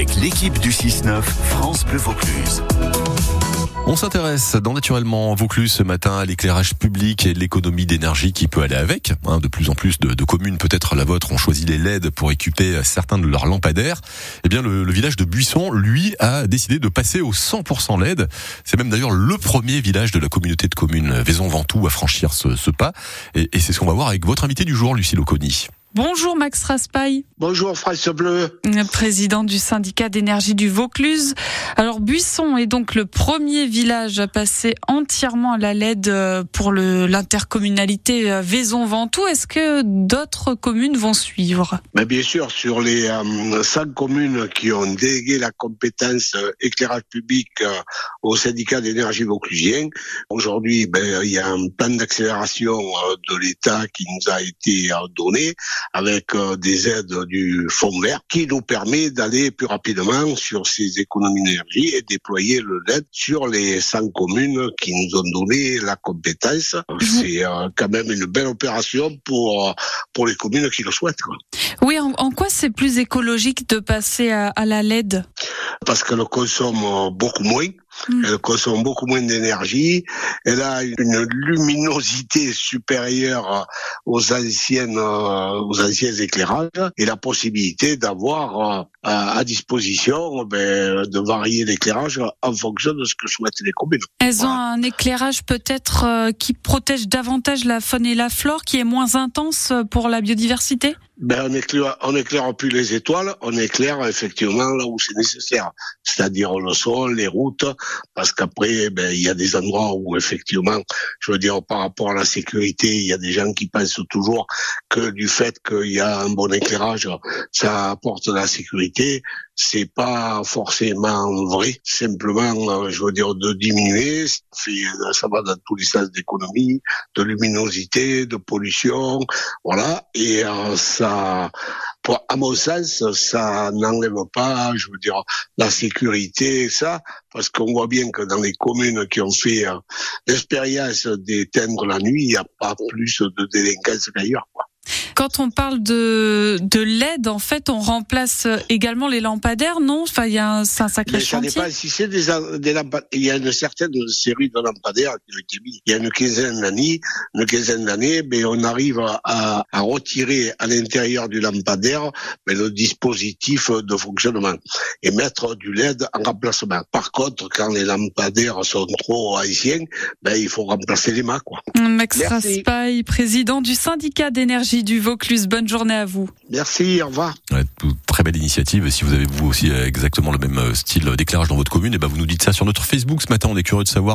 avec l'équipe du 6-9 France Bleu Vaucluse. On s'intéresse dans Naturellement Vaucluse ce matin à l'éclairage public et l'économie d'énergie qui peut aller avec. Hein, de plus en plus de, communes, peut-être la vôtre, ont choisi les LED pour équiper certains de leurs lampadaires. Eh bien, le, village de Buisson, lui, a décidé de passer au 100% LED. C'est même d'ailleurs le premier village de la communauté de communes Vaison-Ventoux à franchir ce, ce pas. Et, et c'est ce qu'on va voir avec votre invité du jour, Lucie Loconi. Bonjour Max Raspail. Bonjour France Bleu. Président du syndicat d'énergie du Vaucluse. Alors Buisson est donc le premier village à passer entièrement à la LED euh, pour l'intercommunalité euh, Vaison-Ventoux. Est-ce que d'autres communes vont suivre? Mais Bien sûr, sur les euh, cinq communes qui ont délégué la compétence éclairage public euh, au syndicat d'énergie vauclusien, aujourd'hui ben, il y a un plan d'accélération de l'État qui nous a été donné avec euh, des aides du Fonds vert qui nous permet d'aller plus rapidement sur ces économies d'énergie et déployer le LED sur les 100 communes qui nous ont donné la compétence. C'est euh, quand même une belle opération pour euh, pour les communes qui le souhaitent. Oui, en, en quoi c'est plus écologique de passer à, à la LED? Parce qu'elle consomme beaucoup moins. Mm. Elle consomme beaucoup moins d'énergie. Elle a une luminosité supérieure aux anciennes, euh, aux anciens éclairages et la possibilité d'avoir euh, à disposition ben, de varier l'éclairage en fonction de ce que souhaitent les communes. Elles ont un éclairage peut-être euh, qui protège davantage la faune et la flore, qui est moins intense pour la biodiversité? Ben, on éclaire, on éclaire plus les étoiles, on éclaire effectivement là où c'est nécessaire, c'est-à-dire le sol, les routes, parce qu'après, ben, il y a des endroits où effectivement, je veux dire, par rapport à la sécurité, il y a des gens qui pensent toujours que du fait qu'il y a un bon éclairage, ça apporte de la sécurité. C'est pas forcément vrai. Simplement, je veux dire, de diminuer, ça, fait, ça va dans tous les sens d'économie, de luminosité, de pollution, voilà, et euh, ça pour, à mon sens, ça n'enlève pas, je veux dire, la sécurité, ça, parce qu'on voit bien que dans les communes qui ont fait euh, l'expérience d'éteindre la nuit, il n'y a pas plus de délinquance qu'ailleurs. Quoi. Quand on parle de, de LED, en fait, on remplace également les lampadaires, non? Enfin, il y a un, c'est un sacré Mais ça chantier. dépend si c'est des, des lampadaires. Il y a une certaine série de lampadaires qui ont été mis il y a une quinzaine d'années. Une quinzaine d'années, mais on arrive à, à retirer à l'intérieur du lampadaire mais le dispositif de fonctionnement et mettre du LED en remplacement. Par contre, quand les lampadaires sont trop anciens, ben, il faut remplacer les mâts, quoi. Max. Raspail, président du syndicat d'énergie du Vaucluse. Bonne journée à vous. Merci, au revoir. Ouais, très belle initiative. Si vous avez vous aussi euh, exactement le même euh, style d'éclairage dans votre commune, et ben vous nous dites ça sur notre Facebook ce matin. On est curieux de savoir